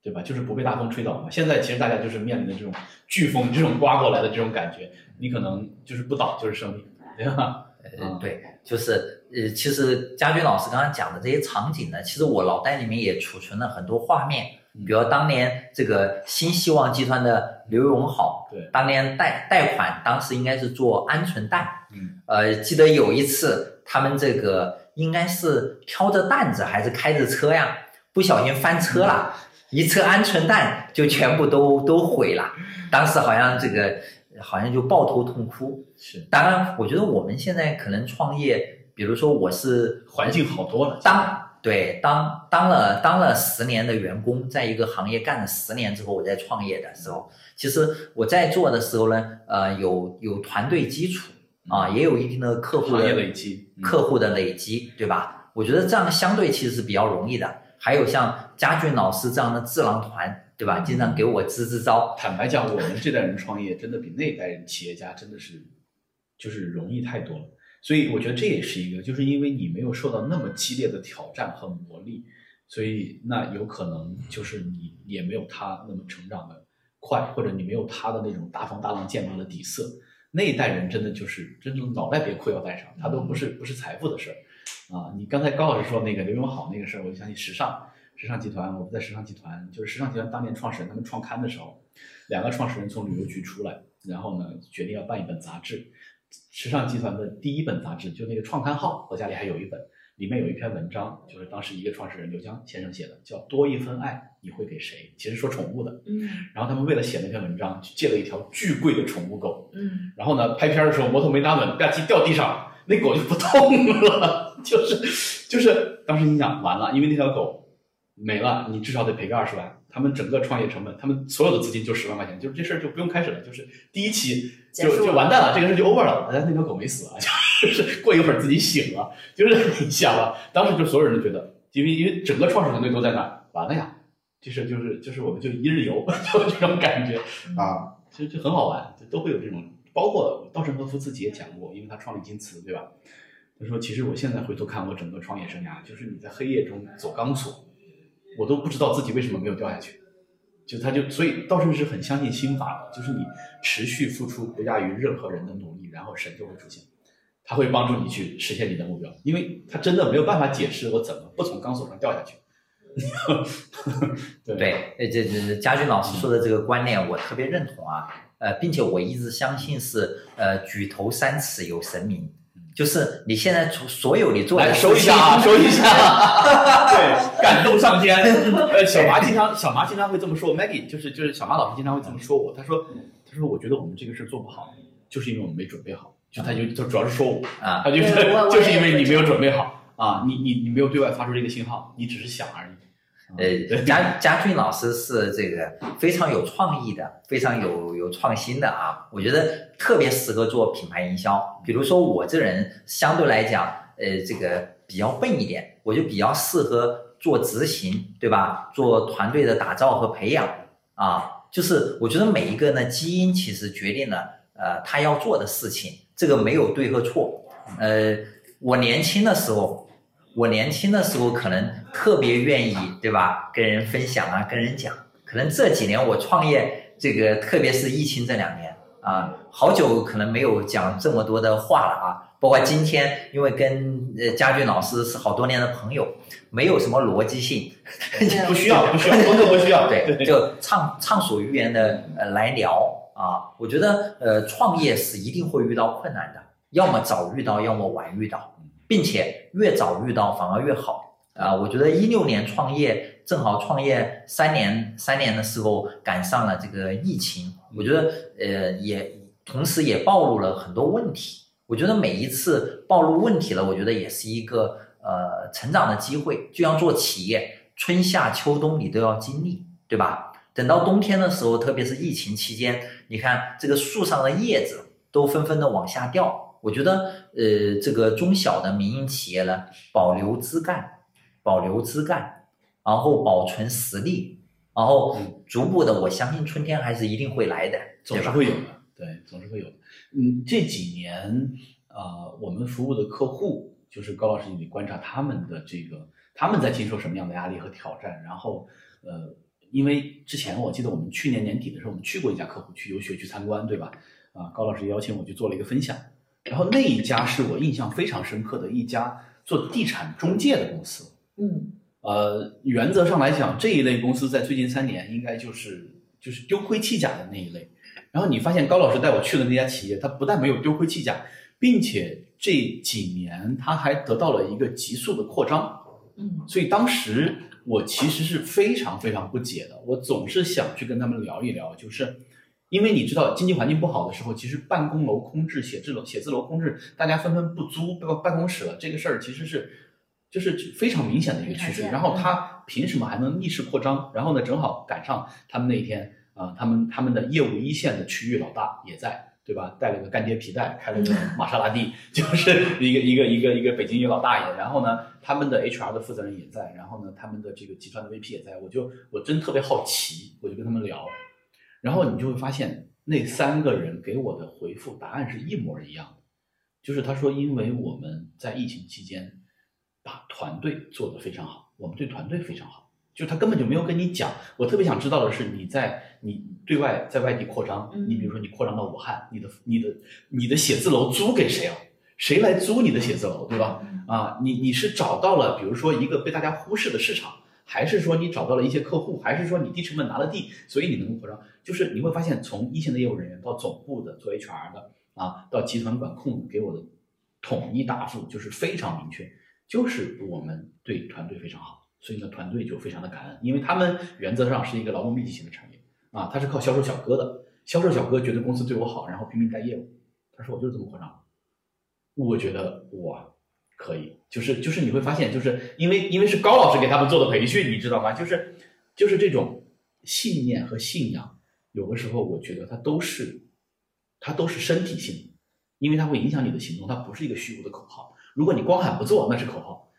对吧？就是不被大风吹倒嘛。现在其实大家就是面临的这种飓风这种刮过来的这种感觉，你可能就是不倒就是胜利，对吧？呃，对，就是呃，其实家军老师刚刚讲的这些场景呢，其实我脑袋里面也储存了很多画面，比如当年这个新希望集团的刘永好，对，当年贷贷款，当时应该是做鹌鹑蛋，嗯，呃，记得有一次他们这个应该是挑着担子还是开着车呀，不小心翻车了，一车鹌鹑蛋就全部都都毁了，当时好像这个好像就抱头痛哭。是当然，我觉得我们现在可能创业，比如说我是环境好多了。当对当当了当了十年的员工，在一个行业干了十年之后，我在创业的时候，其实我在做的时候呢，呃，有有团队基础啊，也有一定的客户行业的累积，嗯客户的累积，对吧？我觉得这样相对其实是比较容易的。还有像家俊老师这样的智囊团，对吧？经常给我支支招，坦白讲，我们这代人创业真的比那一代人企业家真的是就是容易太多了。所以我觉得这也是一个，就是因为你没有受到那么激烈的挑战和磨砺，所以那有可能就是你也没有他那么成长的快，或者你没有他的那种大风大浪见到的底色。那一代人真的就是真正脑袋别裤腰带上，他都不是不是财富的事儿啊。你刚才高老师说那个刘永好那个事儿，我就想起时尚时尚集团，我们在时尚集团，就是时尚集团当年创始人他们创刊的时候，两个创始人从旅游局出来，然后呢决定要办一本杂志，时尚集团的第一本杂志，就那个创刊号，我家里还有一本，里面有一篇文章，就是当时一个创始人刘江先生写的，叫“多一份爱，你会给谁？”其实说宠物的。嗯然后他们为了写那篇文章，去借了一条巨贵的宠物狗，嗯然后呢，拍片的时候摩托没拿稳，吧唧掉地上，那狗就不动了，就是就是当时你想完了，因为那条狗没了，你至少得赔个二十万。他们整个创业成本，他们所有的资金就十万块钱，就是这事儿就不用开始了，就是第一期就就完蛋了，这个事就 over 了。但那条狗没死啊，就是过一会儿自己醒了，就是你想啊，当时就所有人都觉得，因为因为整个创始团队都在那儿，完了呀，这事就是就是我们就一日游，就这种感觉。啊，其实就很好玩，就都会有这种，包括稻盛和夫自己也讲过，因为他创立京瓷，对吧？他说，其实我现在回头看我整个创业生涯，就是你在黑夜中走钢索，我都不知道自己为什么没有掉下去。就他就所以稻盛是很相信心法的，就是你持续付出不亚于任何人的努力，然后神就会出现，他会帮助你去实现你的目标，因为他真的没有办法解释我怎么不从钢索上掉下去。对对，呃，这这家军老师说的这个观念我特别认同啊，呃，并且我一直相信是呃举头三尺有神明，就是你现在从所有你做的来收一下啊，收一下，对，感动上天。呃，小麻经常，小麻经常会这么说，Maggie 就是就是小麻老师经常会这么说我，他说他说我觉得我们这个事做不好，就是因为我们没准备好，就他就就主要是说我，啊，他就对我我就是因为你没有准备好。啊，你你你没有对外发出这个信号，你只是想而已。呃，家家俊老师是这个非常有创意的，非常有有创新的啊，我觉得特别适合做品牌营销。比如说我这人相对来讲，呃，这个比较笨一点，我就比较适合做执行，对吧？做团队的打造和培养啊，就是我觉得每一个呢基因其实决定了呃他要做的事情，这个没有对和错。呃，我年轻的时候。我年轻的时候可能特别愿意，对吧？跟人分享啊，跟人讲。可能这几年我创业，这个特别是疫情这两年啊，好久可能没有讲这么多的话了啊。包括今天，因为跟呃家俊老师是好多年的朋友，没有什么逻辑性，不需要，不需要，风格不需要，对，就畅畅所欲言的呃来聊啊。我觉得呃创业是一定会遇到困难的，要么早遇到，要么晚遇到。并且越早遇到反而越好啊！我觉得一六年创业正好创业三年，三年的时候赶上了这个疫情，我觉得呃也同时也暴露了很多问题。我觉得每一次暴露问题了，我觉得也是一个呃成长的机会。就像做企业，春夏秋冬你都要经历，对吧？等到冬天的时候，特别是疫情期间，你看这个树上的叶子都纷纷的往下掉。我觉得，呃，这个中小的民营企业呢，保留枝干，保留枝干，然后保存实力，然后逐步的，我相信春天还是一定会来的，总？是会有的，对，总是会有的。嗯，这几年呃，我们服务的客户，就是高老师，你观察他们的这个，他们在经受什么样的压力和挑战。然后，呃，因为之前我记得我们去年年底的时候，我们去过一家客户去游学去参观，对吧？啊，高老师邀请我去做了一个分享。然后那一家是我印象非常深刻的一家做地产中介的公司。嗯，呃，原则上来讲，这一类公司在最近三年应该就是就是丢盔弃甲的那一类。然后你发现高老师带我去的那家企业，它不但没有丢盔弃甲，并且这几年它还得到了一个急速的扩张。嗯，所以当时我其实是非常非常不解的，我总是想去跟他们聊一聊，就是因为你知道经济环境不好的时候，其实办公楼空置、写字楼写字楼空置，大家纷纷不租办办公室了，这个事儿其实是就是非常明显的一个趋势。然后他凭什么还能逆势扩张？然后呢，正好赶上他们那一天啊、他们他们的业务一线的区域老大也在。对吧？带了个干爹皮带，开了个玛莎拉蒂，就是一个一个一个一个北京一个老大爷。然后呢，他们的 HR 的负责人也在，然后呢，他们的这个集团的 VP 也在。我就我真特别好奇，我就跟他们聊，然后你就会发现那三个人给我的回复答案是一模一样的，就是他说，因为我们在疫情期间把团队做得非常好，我们对团队非常好，就他根本就没有跟你讲。我特别想知道的是，你在你对外在外地扩张，嗯你比如说你扩张到武汉，你的你的你的写字楼租给谁了？谁来租你的写字楼，对吧？嗯啊，你你是找到了，比如说一个被大家忽视的市场，还是说你找到了一些客户，还是说你低成本拿了地，所以你能够扩张？就是你会发现，从一线的业务人员到总部的做 HR 的啊，到集团管控，给我的统一答复就是非常明确，就是我们对团队非常好，所以呢，团队就非常的感恩，因为他们原则上是一个劳动密集型的产业啊，他是靠销售小哥的，销售小哥觉得公司对我好，然后拼命带业务，他说我就是这么扩张。我觉得哇，可以，就是就是你会发现，就是因为因为是高老师给他们做的培训，你知道吗？就是就是这种信念和信仰，有的时候我觉得它都是它都是身体性的，因为它会影响你的行动，它不是一个虚无的口号。如果你光喊不做，那是口号。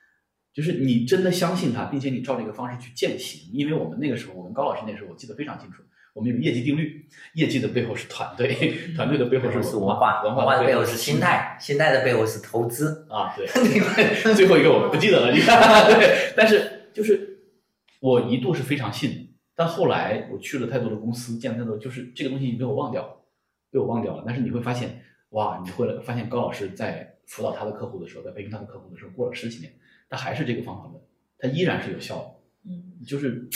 就是你真的相信它，并且你照这个方式去践行。因为我们那个时候，我跟高老师那时候，我记得非常清楚，我们有业绩定律，业绩的背后是团队，团队的背后是是文化，文文化的背后后是心态，心态的背后是投资。啊，对，最后一个我不记得了，你看，对，但是就是我一度是非常信的，但后来我去了太多的公司，见了太多，就是这个东西被我忘掉了，被我忘掉了。但是你会发现，哇，你会发现高老师在辅导他的客户的时候，在培训他的客户的时候，过了十几年，他还是这个方法论，他依然是有效的，嗯，就是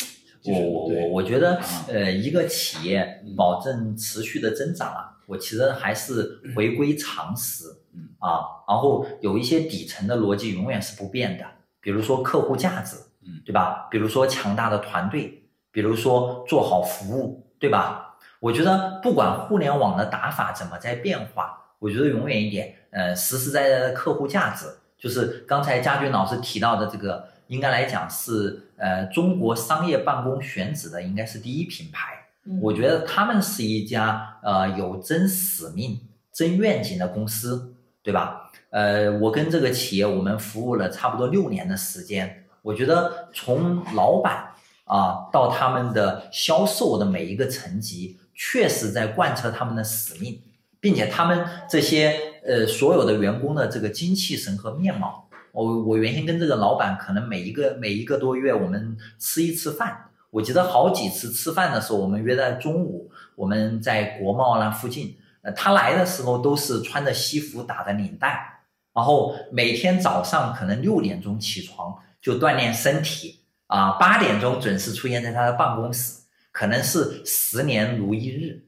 我我我我觉得啊，呃，一个企业嗯。保证持续的增长啊，我其实还是回归常识，嗯。啊，然后有一些底层的逻辑永远是不变的，比如说客户价值，嗯。对吧？比如说强大的团队，比如说做好服务，对吧？我觉得不管互联网的打法怎么在变化，我觉得永远一点，呃，实实在在的客户价值，就是刚才佳俊老师提到的这个，应该来讲是呃中国商业办公选址的应该是第一品牌。嗯我觉得他们是一家呃有真使命、真愿景的公司，对吧？呃，我跟这个企业我们服务了差不多六年的时间，我觉得从老板啊到他们的销售的每一个层级，确实在贯彻他们的使命，并且他们这些呃所有的员工的这个精气神和面貌，我我原先跟这个老板可能每一个每一个多月我们吃一次饭。我记得好几次吃饭的时候，我们约在中午，我们在国贸那附近。呃，他来的时候都是穿着西服，打着领带，然后每天早上可能六点钟起床就锻炼身体啊，八点钟准时出现在他的办公室，可能是十年如一日。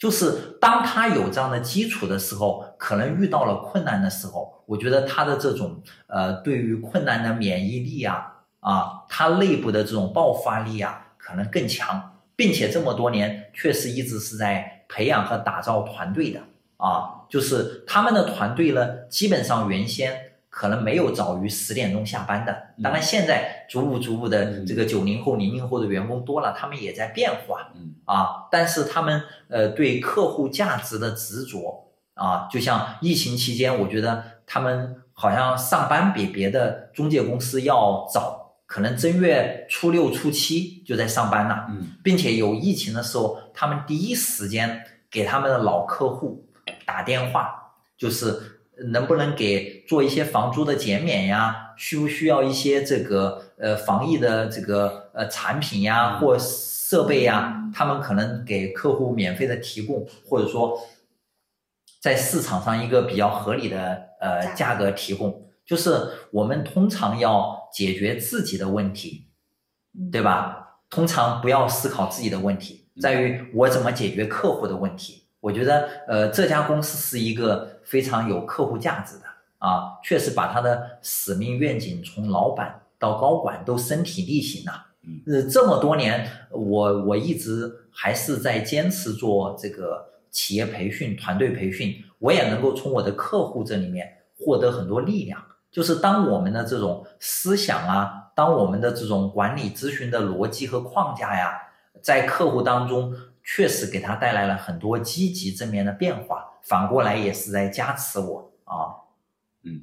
就是当他有这样的基础的时候，可能遇到了困难的时候，我觉得他的这种呃对于困难的免疫力啊啊，他内部的这种爆发力啊。可能更强，并且这么多年确实一直是在培养和打造团队的啊，就是他们的团队呢，基本上原先可能没有早于十点钟下班的，当然现在逐步逐步的这个九零后、零零后的员工多了，他们也在变化嗯。啊，但是他们呃对客户价值的执着啊，就像疫情期间，我觉得他们好像上班比别的中介公司要早。可能正月初六、初七就在上班了，嗯。并且有疫情的时候，他们第一时间给他们的老客户打电话，就是能不能给做一些房租的减免呀？需不需要一些这个呃防疫的这个呃产品呀或设备呀？他们可能给客户免费的提供，或者说在市场上一个比较合理的呃价格提供。就是我们通常要解决自己的问题，对吧？通常不要思考自己的问题，在于我怎么解决客户的问题。我觉得，呃，这家公司是一个非常有客户价值的啊，确实把他的使命愿景从老板到高管都身体力行了。呃，这么多年，我我一直还是在坚持做这个企业培训、团队培训，我也能够从我的客户这里面获得很多力量。就是当我们的这种思想啊，当我们的这种管理咨询的逻辑和框架呀，在客户当中确实给他带来了很多积极正面的变化，反过来也是在加持我啊。嗯，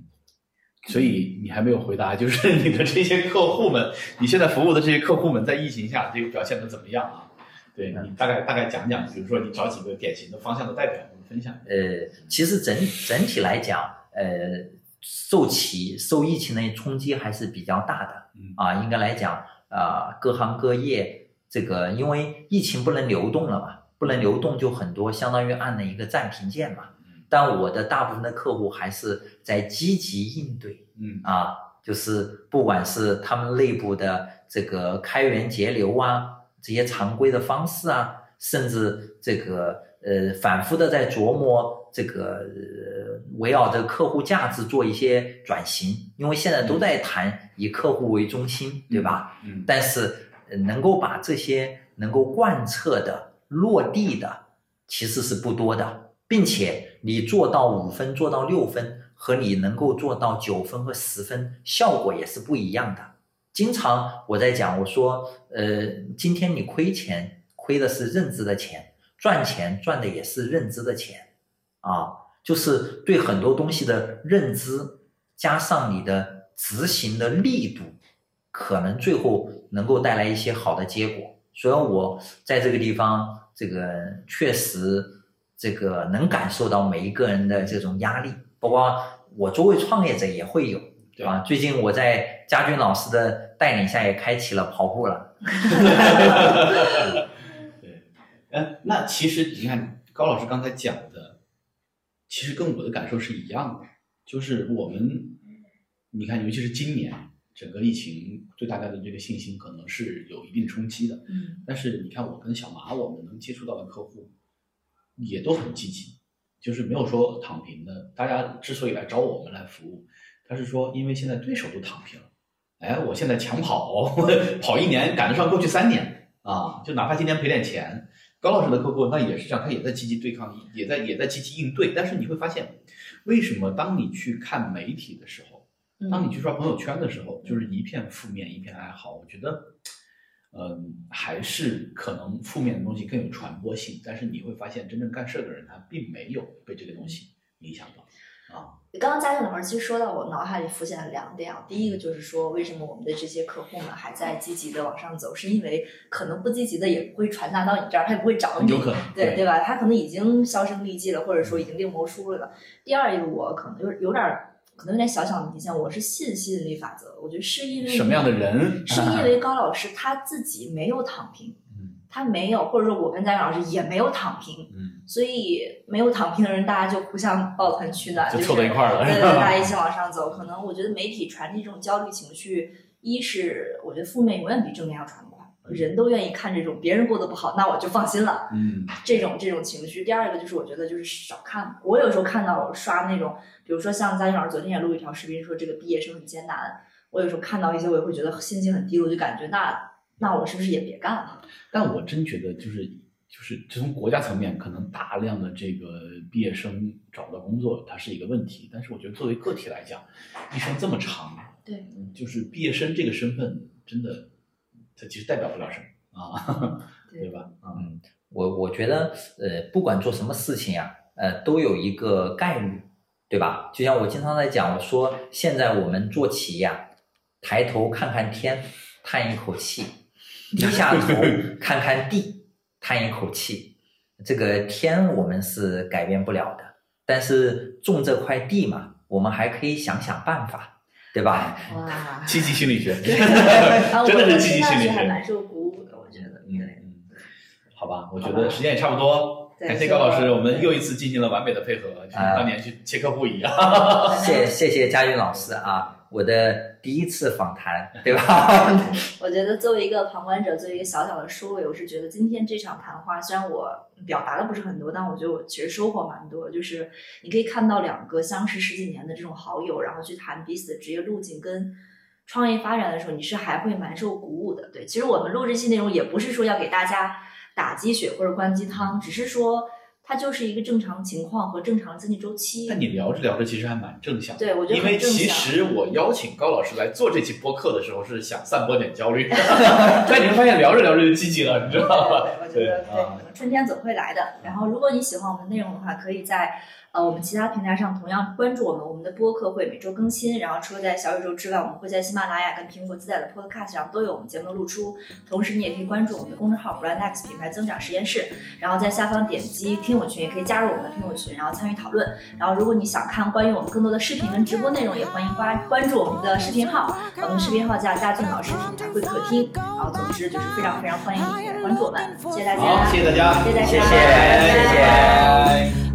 所以你还没有回答，就是 你的这些客户们，你现在服务的这些客户们在疫情下这个表现的怎么样啊？对你大概大概讲讲，比如说你找几个典型的方向的代表，我们分享。呃，其实整整体来讲，呃。受其受疫情的冲击还是比较大的，啊，应该来讲，啊，各行各业这个因为疫情不能流动了嘛，不能流动就很多相当于按了一个暂停键嘛。但我的大部分的客户还是在积极应对，嗯，啊，就是不管是他们内部的这个开源节流啊，这些常规的方式啊，甚至这个呃反复的在琢磨这个。呃围绕着客户价值做一些转型，因为现在都在谈以客户为中心，对吧？嗯。但是能够把这些能够贯彻的落地的，其实是不多的，并且你做到五分做到六分，和你能够做到九分和十分，效果也是不一样的。经常我在讲，我说，呃，今天你亏钱，亏的是认知的钱；赚钱赚的也是认知的钱，啊。就是对很多东西的认知，加上你的执行的力度，可能最后能够带来一些好的结果。所以我在这个地方，这个确实这个能感受到每一个人的这种压力，包括我作为创业者也会有，对吧？最近我在佳军老师的带领下也开启了跑步了。对，哎，那其实你看高老师刚才讲的。其实跟我的感受是一样的，就是我们，你看，尤其是今年整个疫情对大家的这个信心可能是有一定冲击的。嗯。但是你看，我跟小马，我们能接触到的客户也都很积极，就是没有说躺平的。大家之所以来找我们来服务，他是说，因为现在对手都躺平了，哎，我现在抢跑，跑一年赶得上过去三年啊，就哪怕今年赔点钱。高老师的客户那也是这样，他也在积极对抗，也在也在积极应对。但是你会发现，为什么当你去看媒体的时候，当你去刷朋友圈的时候，就是一片负面，一片哀嚎？我觉得，嗯，还是可能负面的东西更有传播性。但是你会发现，真正干事的人他并没有被这个东西影响到。啊，刚刚嘉俊老师其实说到我脑海里浮现了两点啊，第一个就是说，为什么我们的这些客户们还在积极的往上走，是因为可能不积极的也不会传达到你这儿，他也不会找你，有可能，对对吧？他可能已经销声匿迹了，或者说已经另谋出路了。第二一个，我可能有有点可能有点小小的底线，我是信吸引力法则，我觉得是因为什么样的人？是因为高老师他自己没有躺平。他没有，或者说我跟佳颖老师也没有躺平，嗯，所以没有躺平的人，大家就互相抱团取暖，就凑到一块儿了，对对，大家一起往上走。可能我觉得媒体传递这种焦虑情绪，一是我觉得负面永远比正面要传得快，人都愿意看这种别人过得不好，那我就放心了，嗯，这种这种情绪。第二个就是我觉得就是少看，我有时候看到刷那种，比如说像佳颖老师昨天也录一条视频说这个毕业生很艰难，我有时候看到一些我也会觉得心情很低落，就感觉那。那我是不是也别干了？但我真觉得，就是就是，从国家层面，可能大量的这个毕业生找不到工作，它是一个问题。但是我觉得，作为个体来讲，一生这么长，对，就是毕业生这个身份，真的，它其实代表不了什么啊，对吧？嗯，我我觉得，呃，不管做什么事情呀，呃，都有一个概率，对吧？就像我经常在讲，我说现在我们做企业，抬头看看天，叹一口气。低下头 看看地，叹一口气。这个天我们是改变不了的，但是种这块地嘛，我们还可以想想办法，对吧？哇，积极心理学，啊真的是我积极心理学。蛮受鼓舞的，我觉得。嗯好吧，我觉得时间也差不多，感谢高老师，我们又一次进行了完美的配合，就像啊当年去切客户一样。谢谢。谢佳韵老师啊，我的第一次访谈，对吧？我觉得作为一个旁观者，作为一个小小的收尾，我是觉得今天这场谈话，虽然我表达的不是很多，但我觉得我其实收获蛮多。就是你可以看到两个相识十几年的这种好友，然后去谈彼此的职业路径跟创业发展的时候，你是还会蛮受鼓舞的。对，其实我们录这期内容也不是说要给大家打鸡血或者灌鸡汤，只是说它就是一个正常情况和正常的经济周期。但你聊着聊着，其实还蛮正向的。对，我觉得因为。其实我邀请高老师来做这期播客的时候，是想散播点焦虑 但你会发现聊着聊着就积极了，你知道吗？对，我觉得对啊对，春天总会来的。然后，如果你喜欢我们的内容的话，可以在呃我们其他平台上同样关注我们，我们的播客会每周更新。然后，除了在小宇宙之外，我们会在喜马拉雅跟苹果自带的 Podcast 上都有我们节目的露出。同时，你也可以关注我们的公众号 Brand X 品牌增长实验室，然后在下方点击听友群，也可以加入我们的听友群，然后参与讨论。然后，如果你想看关于我们更多的视频跟直播内容，也欢迎关关注我们的视频号，我们视频号叫大俊老师品牌会客厅。然后，总之就是非常非常欢迎你来关注我们，谢谢大家，好，谢谢大家，谢谢谢谢。